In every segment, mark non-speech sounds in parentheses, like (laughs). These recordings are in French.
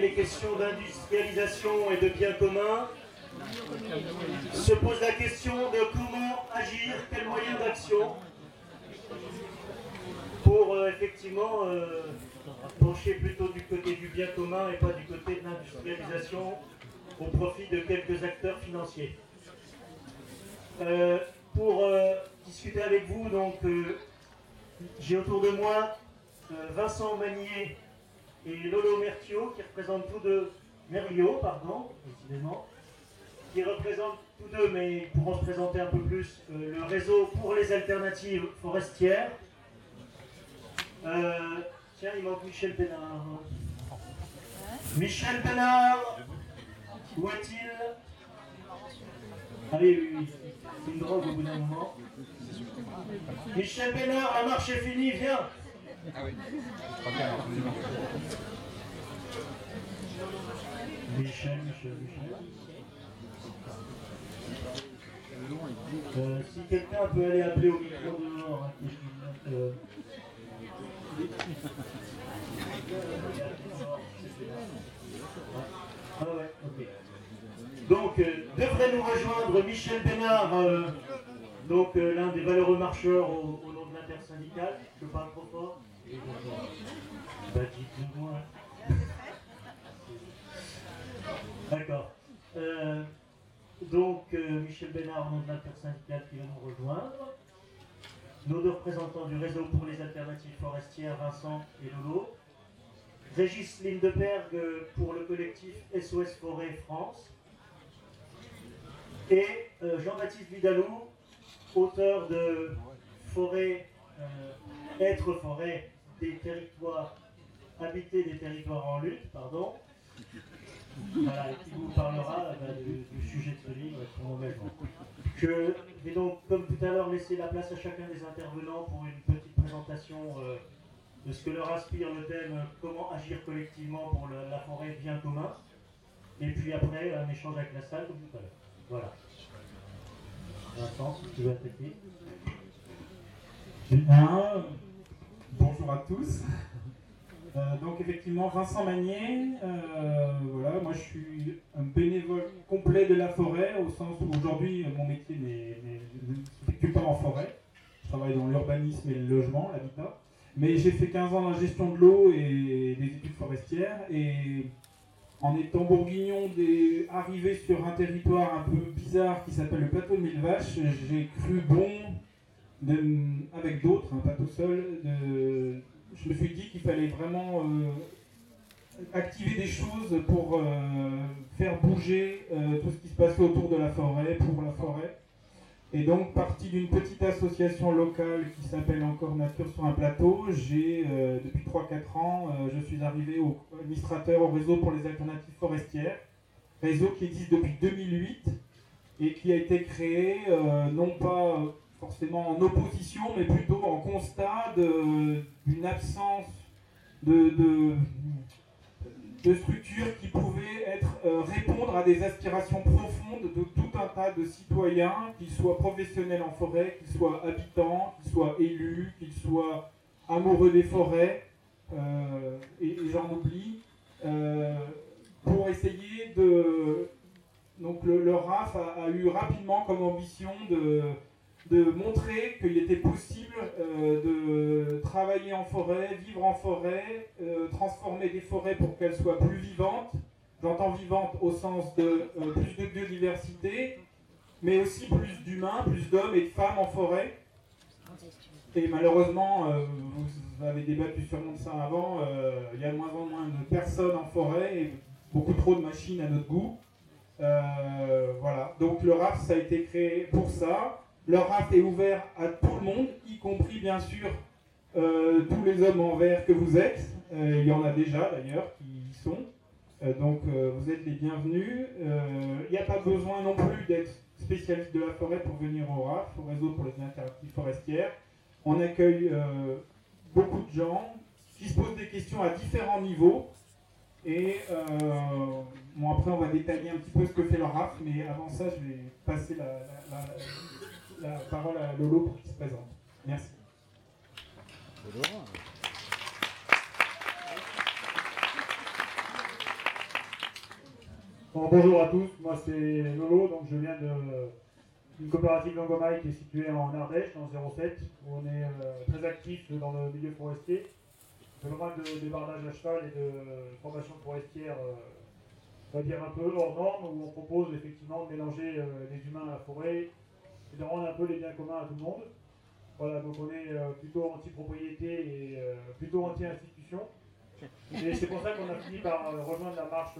Les questions d'industrialisation et de biens communs se pose la question de comment agir, quels moyens d'action pour euh, effectivement euh, pencher plutôt du côté du bien commun et pas du côté de l'industrialisation au profit de quelques acteurs financiers. Euh, pour discuter avec vous, donc j'ai autour de moi Vincent Magnier et Lolo Mertio qui représentent tous deux Merlio, pardon, décidément, qui représentent tous deux, mais pour représenter un peu plus, le réseau pour les alternatives forestières, euh, tiens, il manque Michel Pénard. Michel Pénard Où est-il? Ah oui, une drogue au bout d'un moment. Michel Pénard, la marche est finie, viens Michel, Michel, Michel. Euh, si quelqu'un peut aller appeler au micro dehors, hein, euh, ah donc, euh, devrait nous rejoindre Michel Bénard, donc l'un des valeureux marcheurs au, nom de l'intersyndicale. Je parle trop fort bah. D'accord. donc, Michel Bénard, au nom de l'intersyndicale, qui va nous rejoindre nos deux représentants du réseau pour les alternatives forestières, Vincent et Lolo, Régis Lindeberg pour le collectif SOS Forêt France, et euh, Jean-Baptiste Vidalou, auteur de Forêt, euh, Être forêt des territoires, habiter des territoires en lutte, pardon, qui vous parlera bah, du, sujet de ce livre et donc, comme tout à l'heure, laisser la place à chacun des intervenants pour une petite présentation euh, de ce que leur inspire le thème Comment agir collectivement pour la forêt bien commun. Et puis après, un échange avec la salle, comme tout à l'heure. Voilà. Vincent, tu veux attaquer. Bonjour à tous. Euh, donc effectivement, Vincent Magnier, euh, voilà, moi je suis un bénévole complet de la forêt, au sens où aujourd'hui mon métier ne s'effectue pas en forêt. Je travaille dans l'urbanisme et le logement, l'habitat. Mais j'ai fait 15 ans dans la gestion de l'eau et des études forestières. Et en étant bourguignon, des... arrivé sur un territoire un peu bizarre qui s'appelle le plateau de Mille Vaches, j'ai cru bon, avec d'autres, hein, pas tout seul, je me suis dit qu'il fallait vraiment euh, activer des choses pour euh, faire bouger euh, tout ce qui se passait autour de la forêt, pour la forêt. Et donc, parti d'une petite association locale qui s'appelle encore Nature sur un plateau, j'ai, depuis 3-4 ans, je suis arrivé administrateur au réseau pour les alternatives forestières, réseau qui existe depuis 2008 et qui a été créé non pas forcément en opposition, mais plutôt en constat d'une absence de, de, structures qui pouvaient être, euh, répondre à des aspirations profondes de tout un tas de citoyens, qu'ils soient professionnels en forêt, qu'ils soient habitants, qu'ils soient élus, qu'ils soient amoureux des forêts, euh, et, j'en oublie, euh, pour essayer de... Donc le, RAF a, eu rapidement comme ambition de, de montrer qu'il était possible euh, de travailler en forêt, vivre en forêt, euh, transformer des forêts pour qu'elles soient plus vivantes. J'entends vivantes au sens de euh, plus de biodiversité, mais aussi plus d'humains, plus d'hommes et de femmes en forêt. Et malheureusement, vous avez débattu sûrement de ça avant, il y a de moins en moins de personnes en forêt et beaucoup trop de machines à notre goût. voilà, donc le RAF, ça a été créé pour ça. Le RAF est ouvert à tout le monde, y compris bien sûr euh, tous les hommes en vert que vous êtes. Euh, il y en a déjà d'ailleurs qui y sont. Euh, donc vous êtes les bienvenus. Il n'y a pas besoin non plus d'être spécialiste de la forêt pour venir au RAF, au réseau pour les interactifs forestières. On accueille beaucoup de gens qui se posent des questions à différents niveaux. Et bon, après, on va détailler un petit peu ce que fait le RAF, mais avant ça, je vais passer la parole à Lolo pour qu'il se présente. Merci. bonjour à tous, moi c'est Lolo, donc je viens d'une coopérative Langomaille qui est située en Ardèche, dans 07, où on est euh, très actif dans le milieu forestier. On fait de débardage à cheval et de formation forestière, euh, on va dire un peu hors norme, où on propose effectivement de mélanger euh, les humains à la forêt de rendre un peu les biens communs à tout le monde. Voilà, donc on est plutôt anti-propriété et plutôt anti-institution. Et c'est pour ça qu'on a fini par rejoindre la marche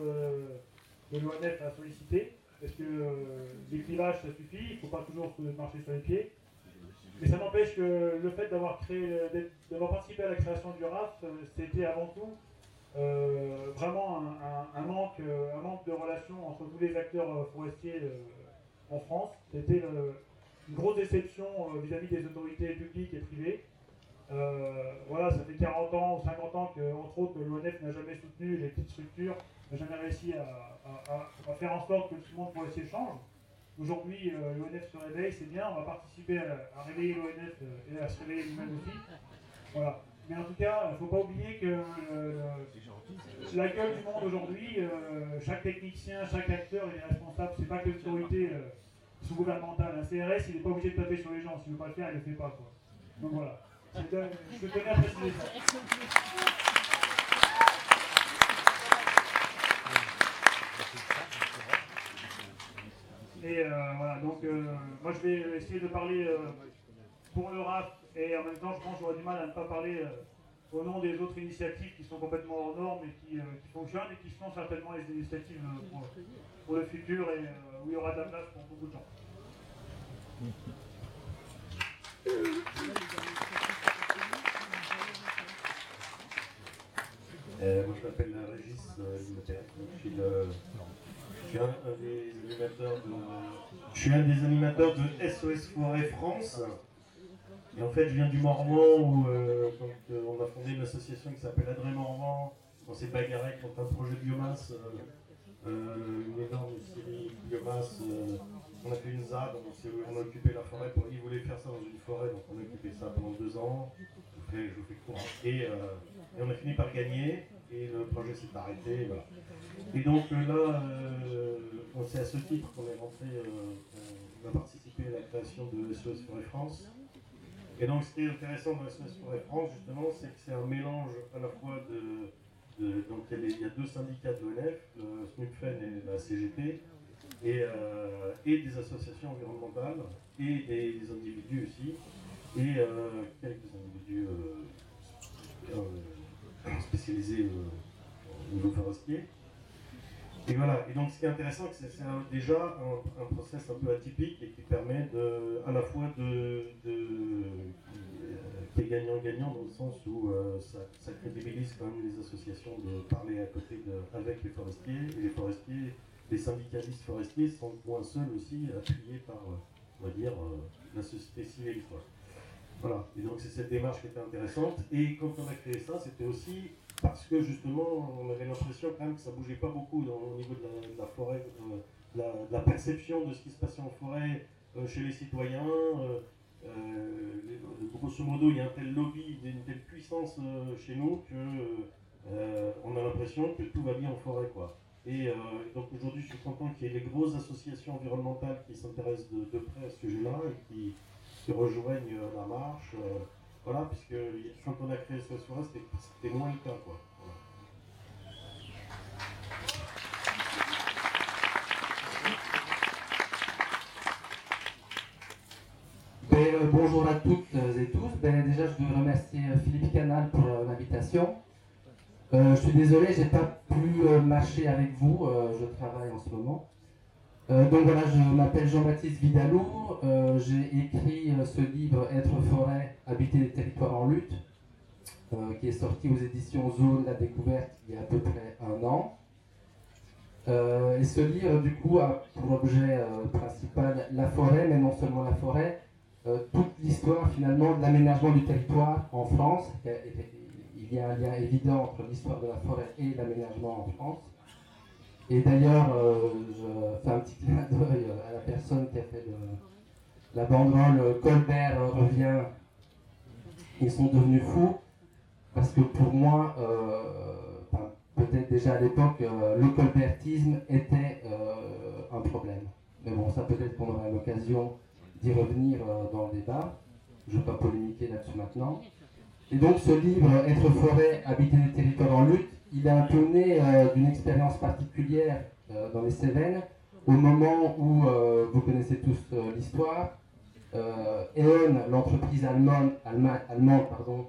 de l'ONF a sollicité, parce que euh, les clivages ça suffit, il ne faut pas toujours se marcher sur les pieds. Mais ça n'empêche que le fait d'avoir participé à la création du RAF, euh, c'était avant tout euh, vraiment un, manque, de relation entre tous les acteurs forestiers en France. C'était une grosse déception vis-à-vis des autorités publiques et privées. voilà, ça fait 40 ans ou 50 ans que, autres, l'ONF n'a jamais soutenu les petites structures n'a jamais réussi à, faire en sorte que tout le monde forestier change. Aujourd'hui, euh, l'ONF se réveille, c'est bien, on va participer à, réveiller l'ONF euh, et à se réveiller nous-mêmes aussi. Voilà. Mais en tout cas, il ne faut pas oublier que euh, la gueule du monde aujourd'hui, chaque technicien, chaque acteur est responsable, c'est pas que l'autorité sous-gouvernementale. Un CRS, il n'est pas obligé de taper sur les gens, s'il ne veut pas le faire, il ne le fait pas. Quoi. Donc voilà. Je tenais à ça. Et euh, voilà, donc euh, moi je vais essayer de parler euh, pour le RAF et en même temps je pense que j'aurai du mal à ne pas parler au nom des autres initiatives qui sont complètement hors normes et qui, fonctionnent et qui sont certainement les initiatives pour, le futur et où il y aura de la place pour beaucoup de gens. Moi je m'appelle Régis suis le je suis un, des animateurs de, animateurs de SOS Forêt France. Et en fait, je viens du Morvan où euh, euh, on a fondé une association qui s'appelle Adré Morvan. On s'est bagarré contre un projet de biomasse, euh, une énorme série biomasse. On a fait une ZAD, on, a occupé la forêt. Ils voulaient faire ça dans une forêt, donc on a occupé ça pendant deux ans. Je fais, court. Et, on a fini par gagner et le projet s'est arrêté. Et donc euh, là, euh, c'est à ce titre qu'on est rentré, euh, on a participé à la création de SOS Forêt France. Et donc ce qui est intéressant dans SOS Forêt France, justement, c'est que c'est un mélange à la fois de. donc il y, a deux syndicats de l'ONF, le SNUPFEN et la CGT, et, des associations environnementales, et des, individus aussi, et quelques individus spécialisés au niveau forestier. Et voilà, et donc ce qui est intéressant, c'est que c'est déjà un, un, process un peu atypique et qui permet à la fois de, de euh, qui est gagnant-gagnant dans le sens où euh, ça, crédibilise quand même les associations de parler à côté avec les forestiers, et les forestiers, les syndicalistes forestiers sont moins seuls aussi, appuyés par, on va dire, euh, la société civile. Voilà, et donc c'est cette démarche qui était intéressante, et quand on a créé ça, c'était aussi parce que justement, on avait l'impression quand même que ça bougeait pas beaucoup au niveau de la, forêt, de la, perception de ce qui se passait en forêt euh, chez les citoyens. Euh, euh, grosso modo, il y a un tel lobby, une telle puissance chez nous que on a l'impression que tout va bien en forêt, quoi. Et donc aujourd'hui, je suis content qu'il y ait les grosses associations environnementales qui s'intéressent de, près à ce sujet-là et qui, rejoignent la marche. Voilà, puisque quand on a créé ce soir, c'était moins le cas. Quoi. Ben, euh, bonjour à toutes et tous. Ben, déjà, je veux remercier euh, Philippe Canal pour euh, je suis désolé, j'ai pas pu marcher avec vous. je travaille en ce moment. Euh, donc voilà, je m'appelle Jean-Baptiste Vidalou. Euh, j'ai écrit euh, ce livre Être forêt, habiter les territoires en lutte, qui est sorti aux éditions Zone La Découverte il y a à peu près un an. et ce livre, du coup, a pour objet principal la forêt, mais non seulement la forêt, toute l'histoire finalement de l'aménagement du territoire en France. Il y a un lien évident entre l'histoire de la forêt et l'aménagement en France. Et d'ailleurs, euh, je fais un petit (laughs) clin d'œil à la personne qui a fait la banderole Colbert revient, ils sont devenus fous. Parce que pour moi, euh, peut-être déjà à l'époque, euh, le colbertisme était peut-être qu'on aura l'occasion d'y revenir dans le débat. Je ne vais pas polémiquer là-dessus maintenant. Et donc ce livre, Être forêt, habiter des territoires en lutte, il est peu né d'une expérience particulière dans les Cévennes, au moment où, vous connaissez tous l'histoire, E.ON, l'entreprise allemande, allemande pardon,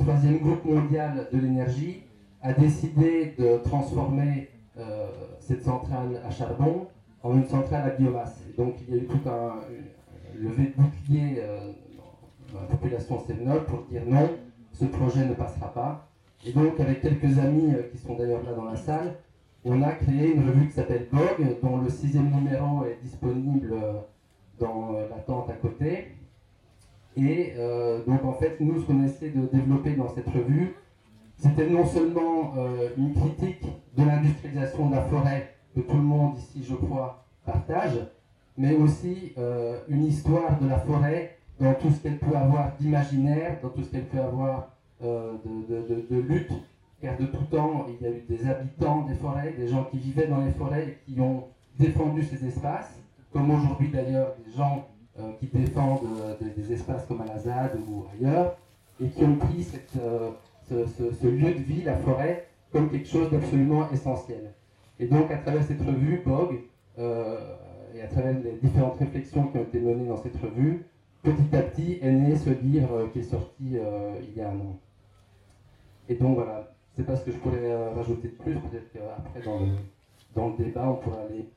troisième groupe mondial de l'énergie, a décidé de transformer euh, cette centrale à charbon en une centrale à biomasse. donc il y a eu tout un levé de bouclier euh, dans la population sévenolle pour dire non, ce projet ne passera pas. Et donc avec quelques amis euh, qui sont d'ailleurs là dans la salle, on a créé une revue qui s'appelle BOG, dont le sixième numéro est disponible dans la tente à côté. Et donc en fait, nous, ce qu'on essaie de développer dans cette revue, c'était non seulement euh, une critique de l'industrialisation de la forêt que tout le monde ici, je crois, partage, mais aussi euh, une histoire de la forêt dans tout ce qu'elle peut avoir d'imaginaire, dans tout ce qu'elle peut avoir euh, de, lutte, car de tout temps, il y a eu des habitants des forêts, des gens qui vivaient dans les forêts et qui ont défendu ces espaces, comme aujourd'hui d'ailleurs des gens qui défendent des espaces comme à la ZAD ou ailleurs, et qui ont pris ce, lieu de vie, la forêt, comme quelque chose d'absolument essentiel. Et donc, à travers cette revue, BOG, euh, et à travers les différentes réflexions qui ont été menées dans cette revue, petit à petit est né ce livre euh, qui est sorti euh, il y a un an. Et donc voilà, c'est pas ce que je pourrais rajouter de plus, peut-être qu'après dans le, dans le débat, on pourra aller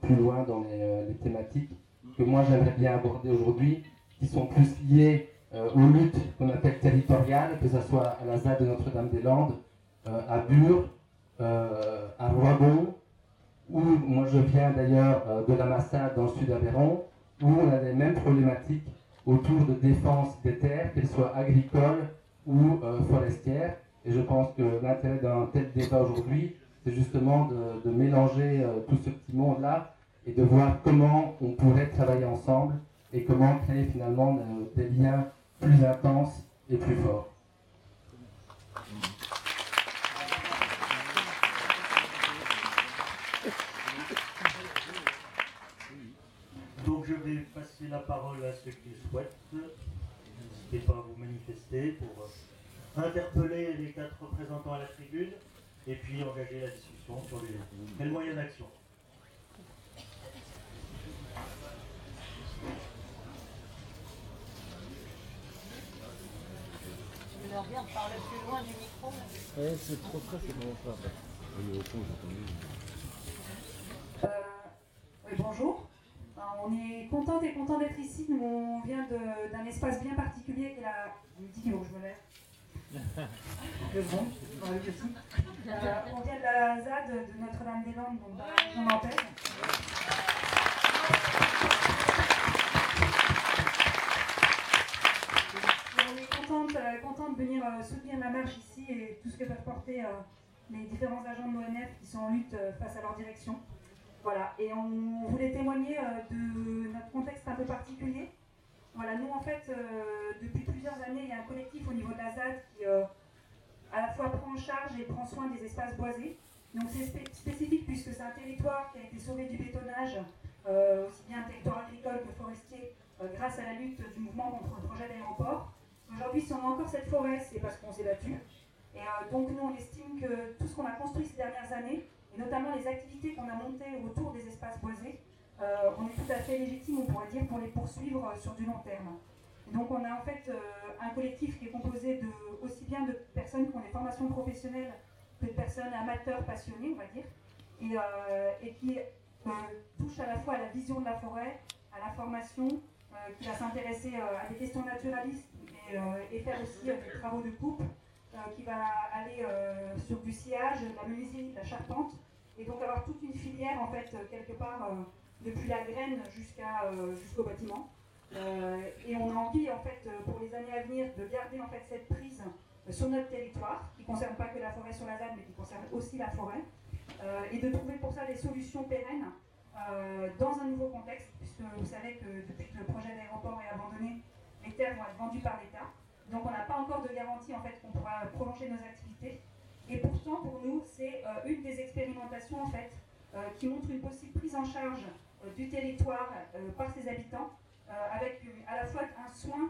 plus, loin dans les, thématiques que moi j'aimerais bien aborder aujourd'hui, qui sont plus liées euh, aux luttes qu'on appelle territoriales, que ce soit à la ZAD de Notre-Dame-des-Landes, euh, à Bure, euh, à Roibon, où moi je viens d'ailleurs de la Massade dans le sud d'Aveyron, où on a les mêmes problématiques autour de défense des terres, qu'elles soient agricoles ou forestières. Et je pense que l'intérêt d'un tel débat aujourd'hui, c'est justement de, mélanger tout ce petit monde-là et de voir comment on pourrait travailler ensemble et comment créer finalement des liens plus intense et plus fort. Donc je vais passer la parole à ceux qui le souhaitent. N'hésitez pas à vous manifester pour interpeller les quatre représentants à la tribune et puis engager la discussion sur les, les moyens d'action. regarde, parle plus loin du micro. Ouais, c'est trop près, c'est bon ça. Oui, euh, oui, bonjour. On est content et content d'être ici. Nous, on vient d'un espace bien particulier qui est la. Je me je me lève. euh, on vient de la ZAD de Notre-Dame-des-Landes, donc dans la région nantaise. Euh, contente, de venir euh, soutenir la marche ici et tout ce que peuvent porter euh, les différents agents de l'ONF qui sont en lutte face à leur direction. Voilà, et on voulait témoigner de notre contexte un peu particulier. Voilà, nous en fait, depuis plusieurs années, il y a un collectif au niveau de la ZAD qui à la fois prend en charge et prend soin des espaces boisés. Donc c'est spécifique puisque c'est un territoire qui a été sauvé du bétonnage, aussi bien un territoire agricole que forestier, grâce à la lutte du mouvement contre le projet d'aéroport. Aujourd'hui, si on a encore cette forêt, c'est parce qu'on s'est battu. Et euh, donc, nous, on estime que tout ce qu'on a construit ces dernières années, et notamment les activités qu'on a montées autour des espaces boisés, euh, on est tout à fait légitime, on pourrait dire, pour les poursuivre euh, sur du long terme. donc, on a en fait un collectif qui est composé de, aussi bien de personnes qui ont des formations professionnelles que de personnes amateurs passionnés, on va dire, et, et qui touche à la fois à la vision de la forêt, à la formation, qui va s'intéresser à des questions naturalistes euh, et, faire aussi euh, des travaux de coupe euh, qui va aller sur du sillage, la menuiserie, la charpente, et donc avoir toute une filière en fait quelque part depuis la graine jusqu'à jusqu'au bâtiment. et on a envie en fait pour les années à venir de garder en fait cette prise sur notre territoire, qui ne concerne pas que la forêt sur la ZAD, mais qui concerne aussi la forêt, et de trouver pour ça des solutions pérennes dans un nouveau contexte, puisque vous savez que depuis que le projet d'aéroport est abandonné, les terres vont être vendues par l'État. Donc on n'a pas encore de garantie en fait qu'on pourra prolonger nos activités. Et pourtant pour nous c'est euh, une des expérimentations en fait euh, qui montre une possible prise en charge du territoire par ses habitants, avec à la fois un soin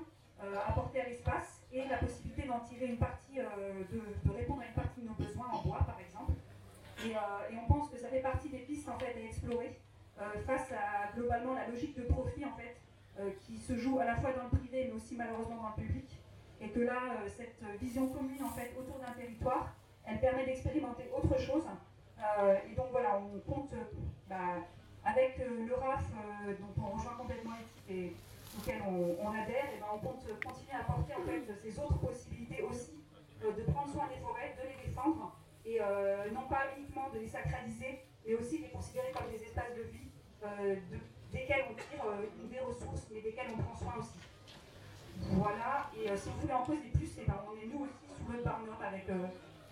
apporté à l'espace et la possibilité d'en tirer une partie, de, répondre à une partie de nos besoins en bois par exemple. Et, et, on pense que ça fait partie des pistes en fait à explorer face à globalement la logique de profit en fait qui se joue à la fois dans le privé mais aussi malheureusement dans le public et que là, euh, cette vision commune en fait autour d'un territoire, elle permet d'expérimenter autre chose. Euh, et donc voilà, on compte euh, bah, avec le RAF, dont on rejoint complètement l'équipe et auquel on, adhère, et ben, on compte continuer à apporter en fait ces autres possibilités aussi de prendre soin des forêts, de les défendre et non pas uniquement de les sacraliser, mais aussi de les considérer comme des espaces de vie desquels on tire des ressources, mais desquels on prend soin aussi. Voilà, et euh, si vous voulez en poser plus, eh ben, on est nous aussi sous le burn avec euh,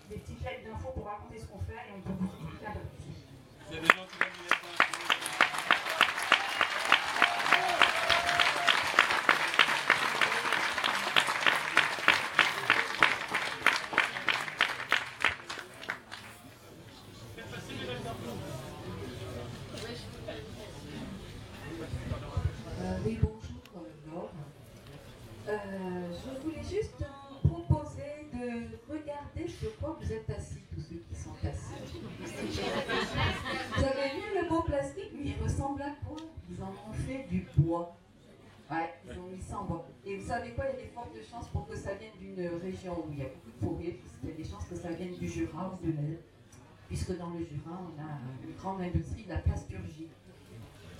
des petites lettres d'infos pour raconter ce qu'on fait et on peut vous expliquer un peu plus. Jura de l'Aisne, puisque dans le Jura, on a une grande industrie de la plasturgie.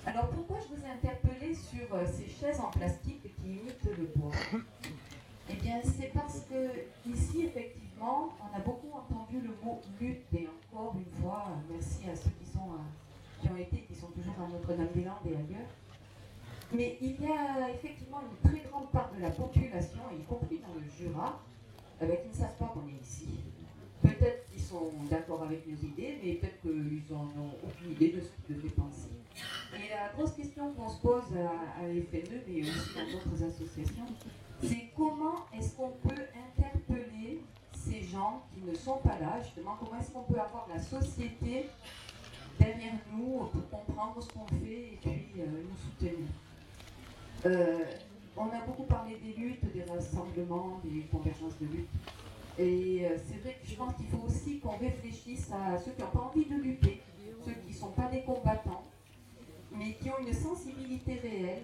Alors pourquoi je vous ai interpellé sur euh, ces chaises en plastique qui imitent le bois? Eh bien, c'est parce que ici, effectivement, on a beaucoup entendu le mot lutte, et encore une fois, merci à ceux qui, sont, euh, qui ont été, qui sont toujours à Notre-Dame-des-Landes et ailleurs. Mais il y a effectivement une très grande part de la population, y compris dans le Jura, qui ne savent pas qu'on est ici. Peut-être sont d'accord avec nos idées, mais peut-être qu'ils n'en ont aucune idée de ce qu'ils devraient penser. Et la grosse question qu'on se pose à, à FNE, mais aussi dans d'autres associations, c'est comment est-ce qu'on peut interpeller ces gens qui ne sont pas là, justement, comment est-ce qu'on peut avoir la société derrière nous pour comprendre ce qu'on fait et puis euh, nous soutenir? Euh, on a beaucoup parlé des luttes, des rassemblements, des convergences de lutte. Et euh, c'est vrai que je pense qu'il faut aussi qu'on réfléchisse à ceux qui n'ont pas envie de lutter, ceux qui ne sont pas des combattants, mais qui ont une sensibilité réelle.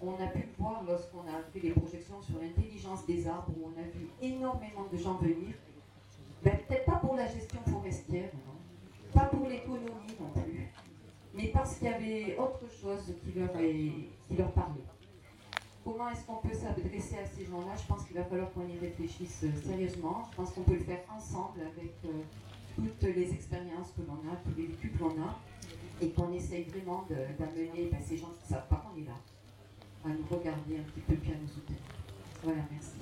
On a pu le voir lorsqu'on a fait les projections sur l'intelligence des arbres, où on a vu énormément de gens venir. Ben, peut-être pas pour la gestion forestière, pas pour l'économie non plus, mais parce qu'il y avait autre chose qui leur parlait comment est-ce qu'on peut s'adresser à ces gens-là? Je pense qu'il va falloir qu'on y réfléchisse euh, sérieusement. Je pense qu'on peut le faire ensemble avec euh, toutes les expériences que l'on a, tous les vécus que l'on a, et qu'on essaye vraiment d'amener ben, ces gens qui ne savent pas qu'on est là, à nous regarder un petit peu puis à nous soutenir. Voilà, merci.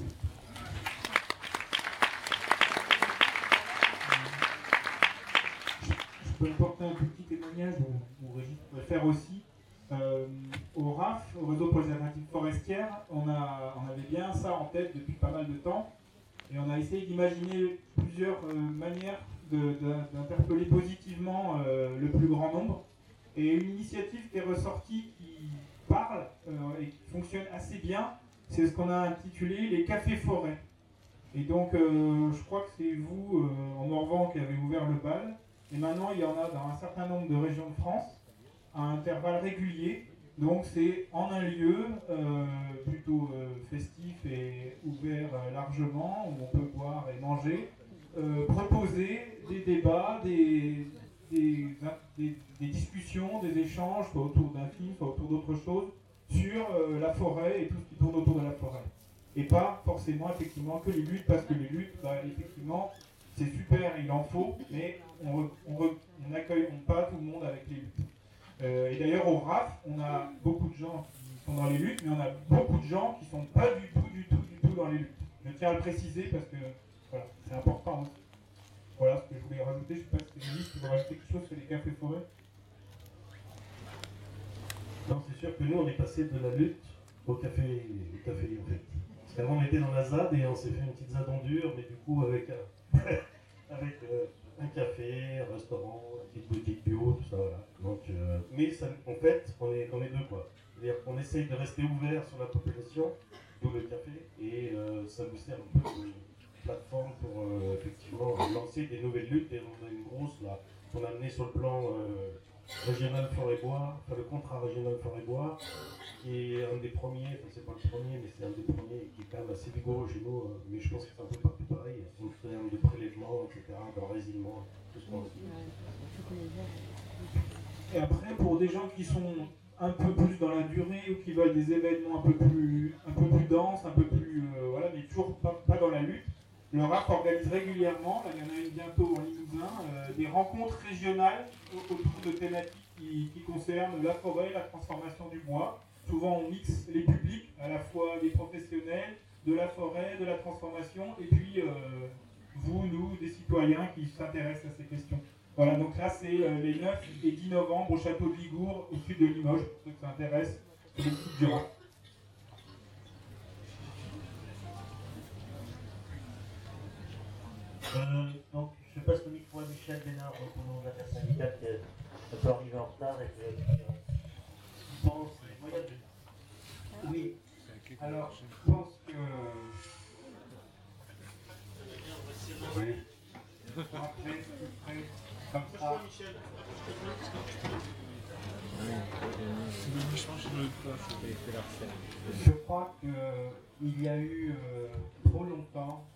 Je peux apporter un petit témoignage, Régis pourrait faire aussi. Euh, au RAF, au réseau préservatif forestière, on, a, on avait bien ça en tête depuis pas mal de temps. Et on a essayé d'imaginer plusieurs euh, manières d'interpeller positivement euh, le plus grand nombre. Et une initiative qui est ressortie, qui parle et qui fonctionne assez bien, c'est ce qu'on a intitulé les cafés forêts. Et donc, je crois que c'est vous, en Morvan, qui avez ouvert le bal. Et maintenant, il y en a dans un certain nombre de régions de France à intervalles réguliers. Donc c'est en un lieu euh, plutôt euh, festif et ouvert euh, largement, où on peut boire et manger, proposer des débats, des, discussions, des échanges, soit autour d'un film, soit autour d'autres choses, sur la forêt et tout ce qui tourne autour de la forêt. Et pas forcément effectivement que les luttes, parce que les luttes, bah, effectivement, c'est super, il en faut, mais on n'accueille pas tout le monde avec les luttes. Euh, et d'ailleurs, au RAF, on a beaucoup de gens qui sont dans les luttes, mais on a beaucoup de gens qui ne sont pas du tout, du tout, du tout dans les luttes. Je tiens à le préciser parce que voilà, c'est important. Voilà ce que je voulais rajouter. Je ne sais pas si c'est juste rajouter quelque chose sur les cafés forêts? Non, c'est sûr que nous, on est passé de la lutte au café, au café en fait. Parce qu'avant, on était dans la ZAD et on s'est fait une petite ZAD en dur, mais du coup, avec, (laughs) avec euh, un café, un restaurant, une petite boutique bio, tout ça. voilà. Donc, euh, mais ça, en fait, on est, on est deux quoi. C'est-à-dire qu'on essaye de rester ouvert sur la population, d'où le café, et euh, ça nous sert un peu de plateforme pour euh, effectivement lancer des nouvelles luttes. Et on a une grosse là, qu'on a amené sur le plan régional forêt-bois, enfin le contrat régional forêt-bois, qui est un des premiers, enfin c'est pas le premier, mais c'est un des premiers qui est quand même assez vigoureux chez nous, euh, mais je pense que c'est un peu partout pareil, en termes de prélèvement, etc., d'enracinement, tout ce qu'on a dit. Et après, pour des gens qui sont un peu plus dans la durée ou qui veulent des événements un peu plus, un peu plus denses, un peu plus, euh, voilà, mais toujours pas, pas dans la lutte, le RAF organise régulièrement, là, il y en a une bientôt en Limousin, euh, des rencontres régionales au- autour de thématiques qui, qui concernent la forêt, la transformation du bois. Souvent, on mixe les publics, à la fois des professionnels, de la forêt, de la transformation, et puis euh, vous, nous, des citoyens qui s'intéressent à ces questions. Voilà, donc là, c'est euh, les 9 et 10 novembre au château de Ligourd, au sud de Limoges, pour ceux intéresse, c'est les petites du je passe le micro à Michel Bénard, donc au nom de la personne qui est un peu arrivé en retard et je pense. deux. Oui, alors je pense que. Oui. Après, après, comme ça. Je crois qu'il y a eu euh, trop longtemps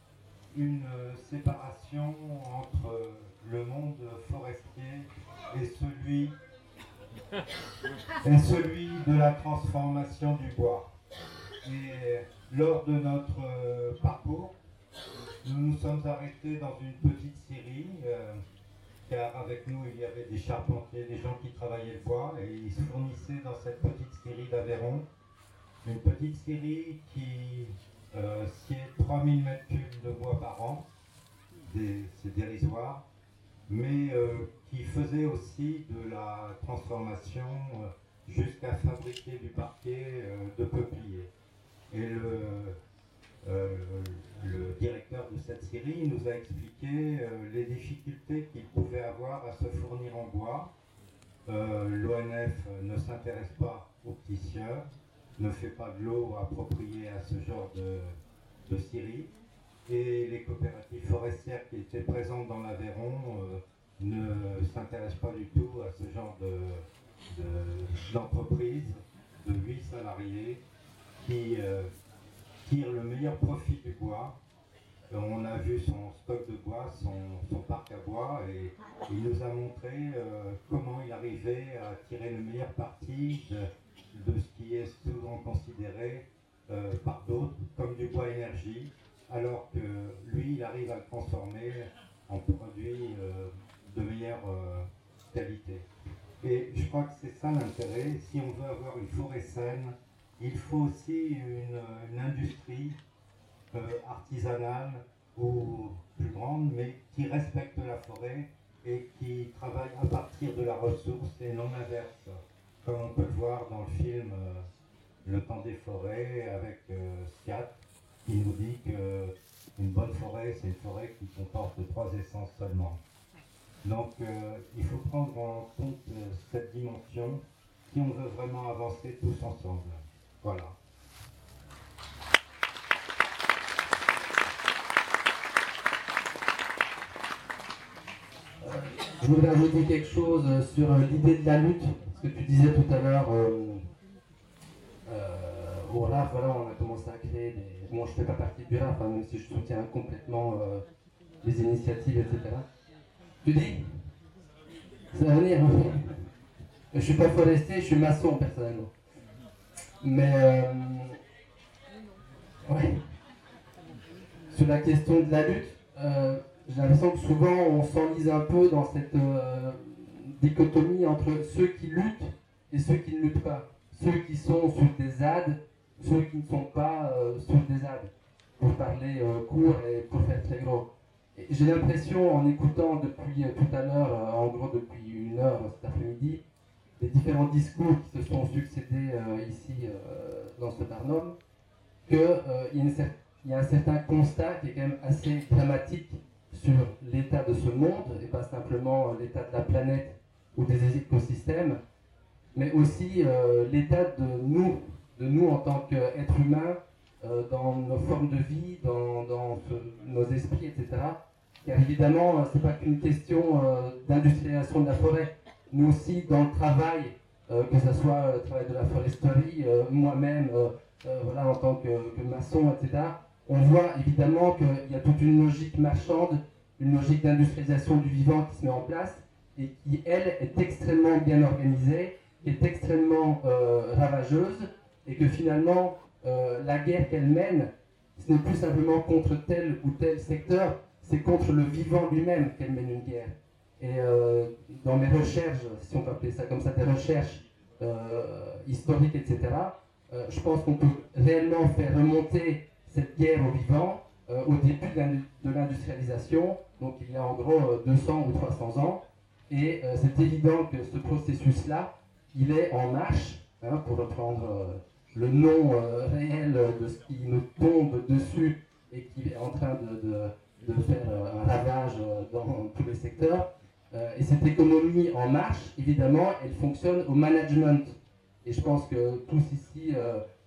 une euh, séparation entre euh, le monde forestier et celui, et celui de la transformation du bois. Et lors de notre euh, parcours, nous nous sommes arrêtés dans une petite scierie, car avec nous il y avait des charpentiers, des gens qui travaillaient le bois, et ils se fournissaient dans cette petite scierie d'Aveyron. Une petite scierie qui euh, sciait 3000 mètres cubes de bois par an, c'est dérisoire, mais euh, qui faisait aussi de la transformation euh, jusqu'à fabriquer du parquet euh, de peuplier. Et le, directeur de cette série nous a expliqué les difficultés qu'il pouvait avoir à se fournir en bois. L'ONF ne s'intéresse pas aux petits ne fait pas de l'eau appropriée à ce genre de, de scierie. Et les coopératives forestières qui étaient présentes dans l'Aveyron euh, ne s'intéressent pas du tout à ce genre de- de- d'entreprise de, 8 salariés qui euh, tire le meilleur profit du bois. Euh, On a vu son stock de bois, son, son parc à bois, et il nous a montré comment il arrivait à tirer le meilleur parti de, de ce qui est souvent considéré euh, par d'autres comme du bois énergie, alors que lui, il arrive à le transformer en produit euh, de meilleure euh, qualité. Et je crois que c'est ça l'intérêt. Si on veut avoir une forêt saine, il faut aussi une, une industrie artisanale ou plus grande, mais qui respecte la forêt et qui travaille à partir de la ressource et non l'inverse. Comme on peut le voir dans le film euh, Le temps des forêts avec euh, Siat, qui nous dit que une bonne forêt, c'est une forêt qui comporte trois essences seulement. Donc euh, il faut prendre en compte euh, cette dimension si on veut vraiment avancer tous ensemble. Voilà. Je voudrais ajouter quelque chose euh, sur euh, l'idée de la lutte, ce que tu disais tout à l'heure. euh, euh, au RAF, voilà, on a commencé à créer des. Moi, je ne fais pas partie du RAF, hein, même si je soutiens complètement euh, les initiatives, etc. Tu dis? Ça va venir, hein Je ne suis pas forestier, je suis maçon personnellement. Mais. euh, ouais. Sur la question de la lutte, j'ai l'impression que souvent on s'enlise un peu dans cette dichotomie entre ceux qui luttent et ceux qui ne luttent pas. Ceux qui sont sur des ZAD, ceux qui ne sont pas euh, sur des ZAD. Pour parler euh, court et pour faire très gros. J'ai l'impression, en écoutant depuis euh, tout à l'heure, euh, en gros depuis une heure cet après-midi, les différents discours qui se sont succédés ici dans ce Barnum, qu'il y, a un certain constat qui est quand même assez dramatique sur l'état de ce monde, et pas simplement l'état de la planète ou des écosystèmes, mais aussi l'état de nous, de nous en tant qu'êtres humains, dans nos formes de vie, dans, nos esprits, etc. Car évidemment, ce n'est pas qu'une question d'industrialisation de la forêt. Nous aussi, dans le travail, que ce soit le travail de la foresterie, moi-même, voilà, en tant que maçon, etc., on voit évidemment qu'il y a toute une logique marchande, une logique d'industrialisation du vivant qui se met en place et qui, elle, est extrêmement bien organisée, qui est extrêmement euh, ravageuse et que finalement, euh, la guerre qu'elle mène, ce n'est plus simplement contre tel ou tel secteur, c'est contre le vivant lui-même qu'elle mène une guerre. Et euh, dans mes recherches, si on peut appeler ça comme ça, des recherches historiques, etc., je pense qu'on peut réellement faire remonter cette guerre au vivant au début de l'industrialisation, donc il y a en gros 200 euh, ou 300 ans. Et euh, c'est évident que ce processus-là, il est en marche, hein, pour reprendre le nom réel de ce qui nous tombe dessus et qui est en train de, faire un ravage dans tous les secteurs. et cette économie en marche, évidemment, elle fonctionne au management. Et je pense que tous ici,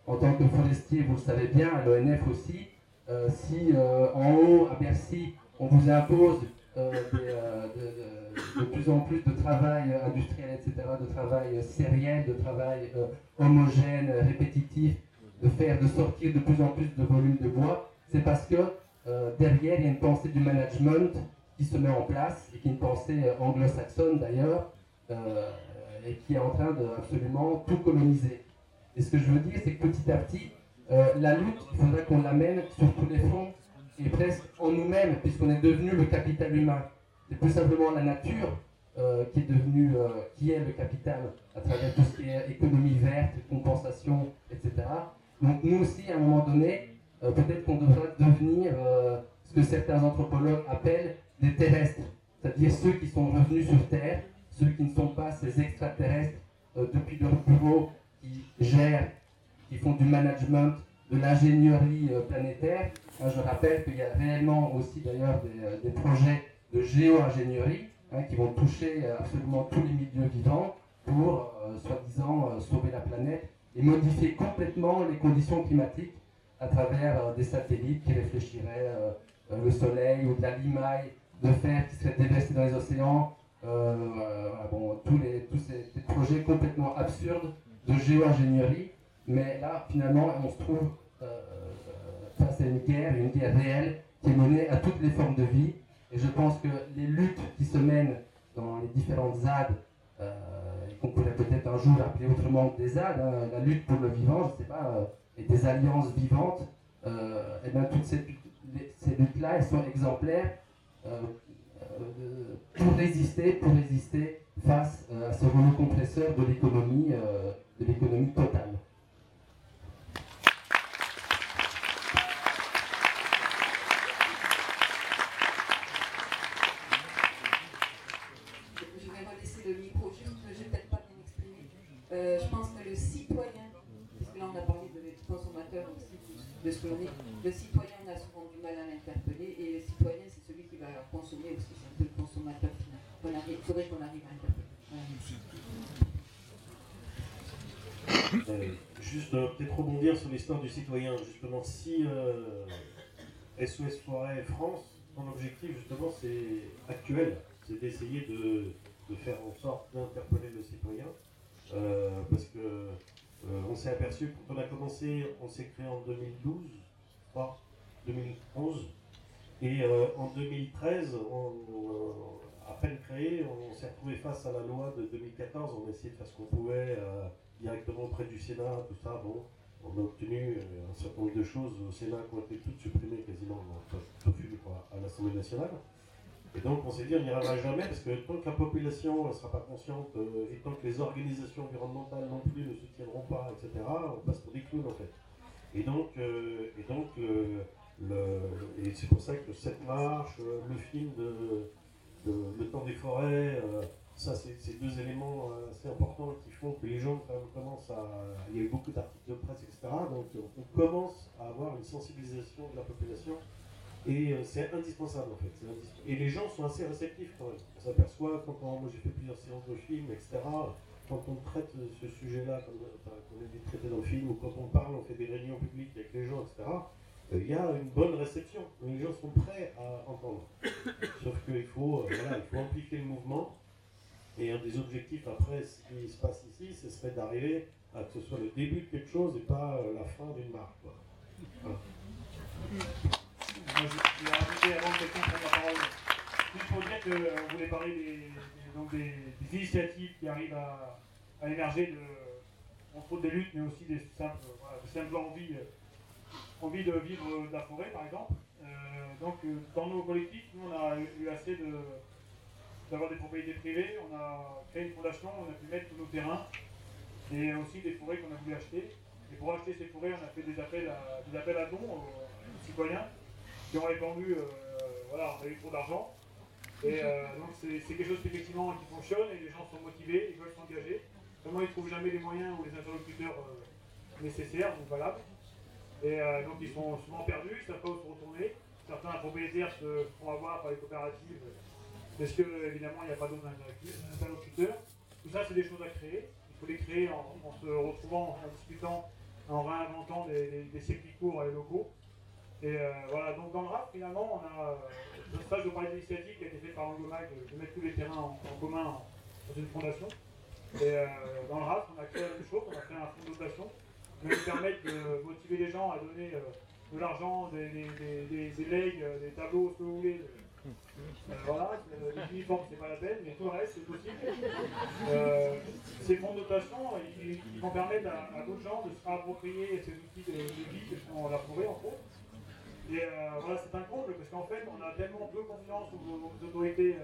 en tant que forestier, vous le savez bien, à l'ONF aussi, euh, si euh, en haut, à Bercy, on vous impose euh, de, plus en plus de travail industriel, etc., de travail sériel, de travail homogène, répétitif, de faire, de sortir de plus en plus de volume de bois, c'est parce que derrière, il y a une pensée du management qui se met en place, et qui est une pensée anglo-saxonne d'ailleurs, et qui est en train de tout coloniser. Et ce que je veux dire, c'est que petit à petit, euh, la lutte, il faudrait qu'on l'amène sur tous les fronts et presque en nous-mêmes, puisqu'on est devenu le capital humain. C'est plus simplement la nature euh, qui est devenue, euh, qui est le capital à travers tout ce qui est économie verte, compensation, etc. Donc nous aussi, à un moment donné, peut-être qu'on devra devenir ce que certains anthropologues appellent des terrestres, c'est-à-dire ceux qui sont revenus sur Terre, ceux qui ne sont pas ces extraterrestres depuis leur bureau qui gèrent, qui font du management, de l'ingénierie euh, planétaire. Je rappelle qu'il y a réellement aussi d'ailleurs des, euh, projets de géo-ingénierie hein, qui vont toucher euh, absolument tous les milieux vivants pour, soi-disant, sauver la planète et modifier complètement les conditions climatiques à travers des satellites qui réfléchiraient le soleil ou de la limaille de fer qui serait déversée dans les océans. bon, tous, les, tous ces projets complètement absurdes de géo-ingénierie, mais là, finalement, on se trouve euh, face à une guerre, une guerre réelle, qui est menée à toutes les formes de vie. Et je pense que les luttes qui se mènent dans les différentes ZAD, euh, qu'on pourrait peut-être un jour appeler autrement des ZAD, hein, la lutte pour le vivant, je ne sais pas, euh, et des alliances vivantes, et eh bien toutes ces, ces luttes-là, elles sont exemplaires pour résister, pour résister face à ce rouleau compresseur de l'économie de l'économie totale. Faudrait qu'on arrive à. Euh, juste euh, peut-être rebondir sur l'histoire du citoyen. Justement, si SOS euh, Forêt France, son objectif justement c'est actuel, c'est d'essayer de, faire en sorte d'interpeller le citoyen. parce que on s'est aperçu, quand on a commencé, on s'est créé en 2012, pas 2011, et en 2013, on, à peine créé, on s'est retrouvé face à la loi de 2014, on a essayé de faire ce qu'on pouvait directement auprès du Sénat, tout ça, bon, on a obtenu euh, un certain nombre de choses au Sénat qui ont été toutes supprimées quasiment à l'Assemblée nationale. Et donc on s'est dit on n'y arrivera jamais parce que tant que la population ne sera pas consciente euh, et tant que les organisations environnementales non plus ne soutiendront pas, etc., on passe pour des clowns en fait. Et donc, euh, et donc et c'est pour ça que cette marche, le film de, Le temps des forêts, ça, c'est deux éléments euh, assez importants qui font que les gens commencent à. Il y a eu beaucoup d'articles de presse, etc. Donc on commence à avoir une sensibilisation de la population Et euh, c'est indispensable en fait. Et les gens sont assez réceptifs quand même. On s'aperçoit quand moi j'ai fait plusieurs séances de films, etc. Quand on traite euh, ce sujet-là, comme euh, enfin, qu'on est traité dans le film, ou quand on parle, on fait des réunions publiques avec les gens, etc. euh, Il y a une bonne réception. Les gens sont prêts à entendre. Sauf qu'il faut, euh, voilà, il faut amplifier le mouvement. Et un des objectifs après, ce qui se passe ici, ce serait d'arriver à que ce soit le début de quelque chose et pas euh, la fin d'une marque. Voilà. Moi, je vais rajouter avant que quelqu'un prenne la parole. Juste pour dire qu'on voulait parler des, donc des, initiatives qui arrivent à, à émerger de, entre autres des luttes, mais aussi des simples, voilà, des simples envies, envies de vivre de la forêt, par exemple. Euh, donc, euh, dans nos collectifs, nous, on a eu assez d'avoir des propriétés privées. On a créé une fondation, on a pu mettre tous nos terrains et aussi des forêts qu'on a voulu acheter. Et pour acheter ces forêts, on a fait des appels à, des appels à dons aux, citoyens qui ont répondu, euh, voilà, on a eu trop d'argent. Et donc c'est quelque chose qui, effectivement qui fonctionne et les gens sont motivés, ils veulent s'engager. Seulement ils ne trouvent jamais les moyens ou les interlocuteurs nécessaires ou valables. Et euh, donc ils sont souvent perdus, ils ne savent pas où se retourner. Certains propriétaires se font avoir par les coopératives parce que évidemment il n'y a pas d'autres interlocuteurs. Tout ça c'est des choses à créer. Il faut les créer en, se retrouvant, en discutant, en réinventant des, des, des circuits courts et locaux. Et euh, voilà, donc dans le rap, finalement, on a. euh, parlais de l'initiative qui a été faite par Angomag de, mettre tous les terrains en, commun dans une fondation. Et euh, dans le rap, on a créé la même chose, on a créé un fonds de dotation nous permettre de motiver les gens à donner euh, de l'argent, des, des, des, legs, euh, des tableaux, ce que vous voulez. Euh, voilà, c'est pas la peine, mais tout le reste, c'est possible. Ces fonds de dotation, ils, vont permettre à, d'autres gens de se réapproprier ces outils de, de vie que sont la entre autres. Et voilà, c'est un comble parce qu'en fait, on a tellement peu confiance aux, autorités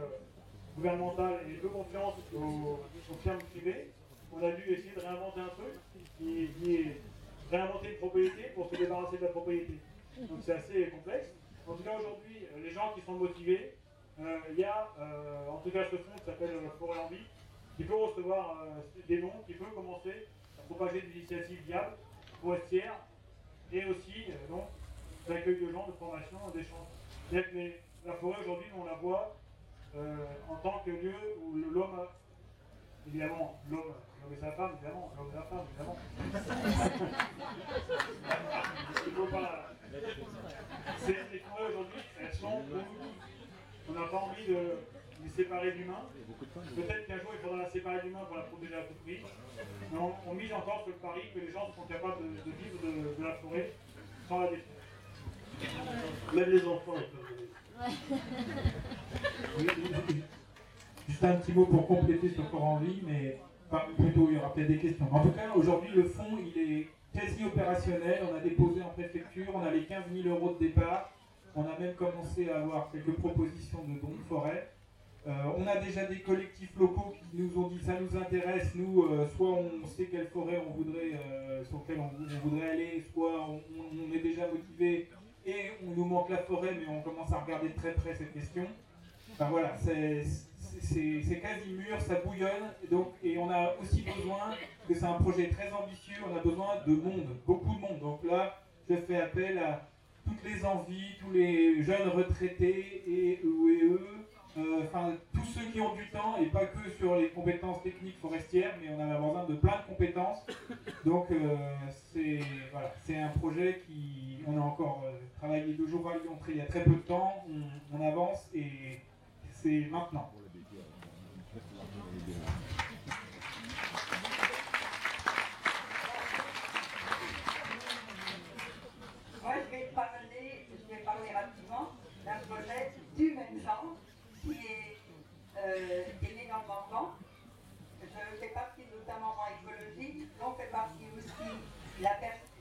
gouvernementales et peu confiance aux, aux firmes privées qu'on a dû essayer de réinventer un truc qui, qui est réinventer une propriété pour se débarrasser de la propriété. Donc c'est assez complexe. En tout cas, aujourd'hui, euh, les gens qui sont motivés, euh, il y a euh, en tout cas ce fonds qui s'appelle Forêt en Vie, qui peut recevoir des dons, qui peut commencer à propager des initiatives viables, forestières, et aussi donc d'accueil de gens, de formation, d'échange. Les- la forêt aujourd'hui, on la voit en tant que lieu où l'homme, évidemment, l'homme, l'homme et sa femme, évidemment, l'homme et sa femme, évidemment. Il faut pas. C'est les forêts aujourd'hui, elles sont. On n'a pas envie de les séparer d'humains. Peut-être qu'un jour il faudra la séparer d'humains pour la protéger à tout prix. Mais on, on mise encore sur le pari que les gens sont capables de, de vivre de, de la forêt sans la détruire. Même les enfants, ils peuvent. Juste un petit mot pour compléter ce corps en vie, mais plutôt il y aura peut-être des questions. En tout cas, aujourd'hui, le fonds, il est quasi opérationnel. On a déposé en préfecture, on a les 15 000 euros de départ. On a même commencé à avoir quelques propositions de dons de forêt. Euh, on a déjà des collectifs locaux qui nous ont dit ça nous intéresse, nous, euh, soit on sait quelle forêt on voudrait, euh, sur on, voudrait aller, soit on, est déjà motivé et on nous manque la forêt, mais on commence à regarder de très près cette question. Enfin voilà, c'est c'est- quasi mûr, ça bouillonne, et donc, et on a aussi besoin, que c'est un projet très ambitieux, on a besoin de monde, beaucoup de monde. Donc là, je fais appel à toutes les envies, tous les jeunes retraités et eux euh, tous ceux qui ont du temps, et pas que sur les compétences techniques forestières, mais on a besoin de plein de compétences. Donc euh, c'est voilà, un projet qui, on a encore euh, travaillé deux jours à Lyon, il y a très peu de temps, on avance et c'est maintenant. Moi, je vais parler, rapidement d'un projet du même genre qui est, euh, qui est né dans le Morvan. Je fais partie notamment en écologie, j'en fais partie aussi la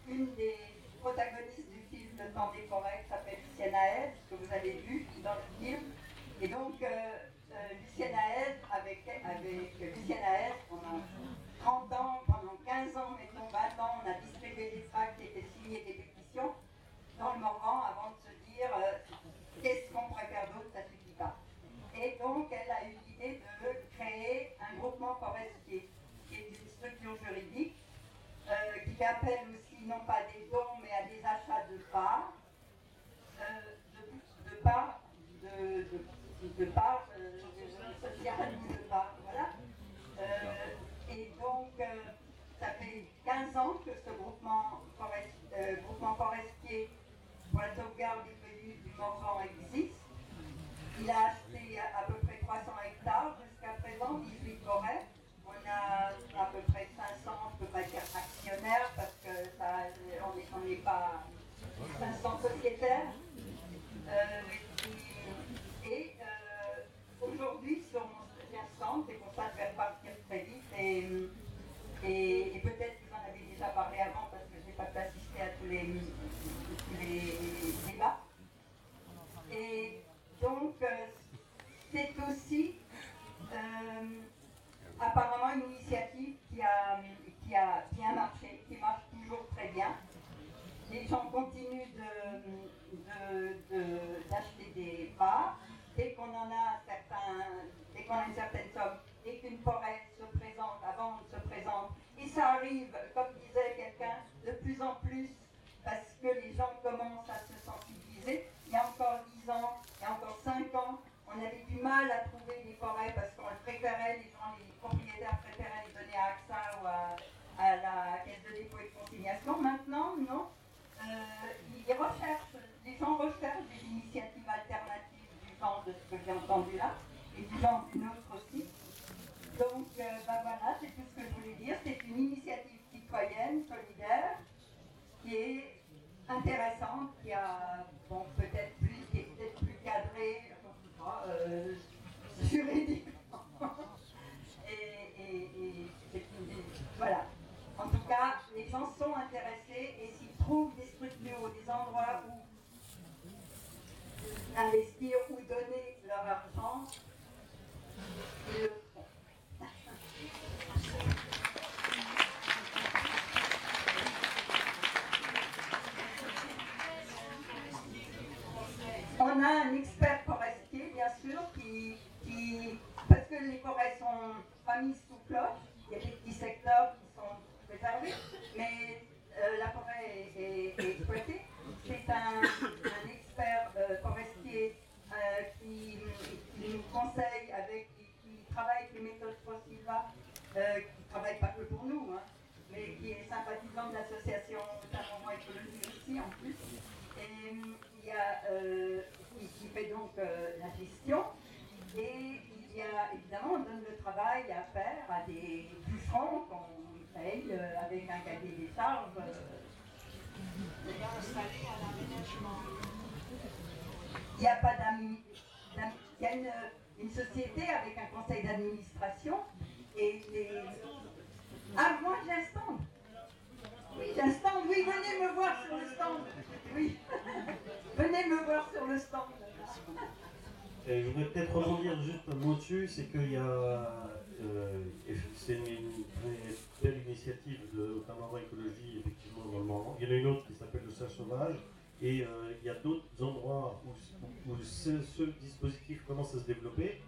une des protagonistes du film Le temps des forêts qui s'appelle Lucienne Aède, que vous avez vu dans le film. Et donc, euh, euh, Lucienne avec, Lucienne Aède, pendant 30 ans, pendant 15 ans, mettons 20 ans, on a distribué des tracts et signé des pétitions dans le Morvan avant de se dire euh, qu'est-ce qu'on pourrait faire d'autre, ça suffit pas. Et donc elle a eu l'idée de créer un groupement forestier, qui est une structure juridique, euh, qui fait appel aussi non pas des dons mais à des achats de parts. Euh, de- de part, je socialise de part, voilà. et donc, ça fait 15 ans que ce groupement, groupement forestier pour la sauvegarde des feuillus du Morvan existe. Il a acheté à, peu près 300 hectares jusqu'à présent, 18 forêts. On a à peu près 500, je ne peux pas dire actionnaires parce que ça, on n'est pas 500 sociétaires. Euh, et euh, aujourd'hui, son stand, c'est pour ça que je vais partir très vite. Et, peut-être que vous en avez déjà parlé avant parce que je n'ai pas pu assister à tous les, débats. Et donc, euh, c'est aussi euh, apparemment une initiative qui a, qui a bien marché, qui marche toujours très bien. Les gens continuent d'acheter de, des parts. Dès qu'on en a certain, dès qu'on a une certaine somme et qu'une forêt se présente, avant se présente, et ça arrive, comme disait quelqu'un, de plus en plus que les gens commencent à se sensibiliser. Il y a encore 10 ans, il y a encore 5 ans, on avait du mal à trouver des forêts parce qu'on préférait, les gens, les propriétaires préféraient les donner à AXA ou à, la caisse de dépôt et de consignation. Maintenant, non. Euh, ils recherchent, les gens recherchent des initiatives alternatives du genre de ce que j'ai entendu là, et du genre d'une autre aussi. Donc, euh, ben voilà, c'est tout ce que je voulais dire. C'est une initiative citoyenne, solidaire, qui est intéressante, qui a peut-être plus, est peut-être plus cadrée, euh, (laughs) juridiquement. et voilà. En tout cas, les gens sont intéressés mot dessus, c'est qu'il y a, euh, c'est une, belle initiative de Camara Écologie, effectivement, dans le moment. Il y en a une autre qui s'appelle le Sage Sauvage, et euh, il y a d'autres endroits où, ce, dispositif commence à se développer.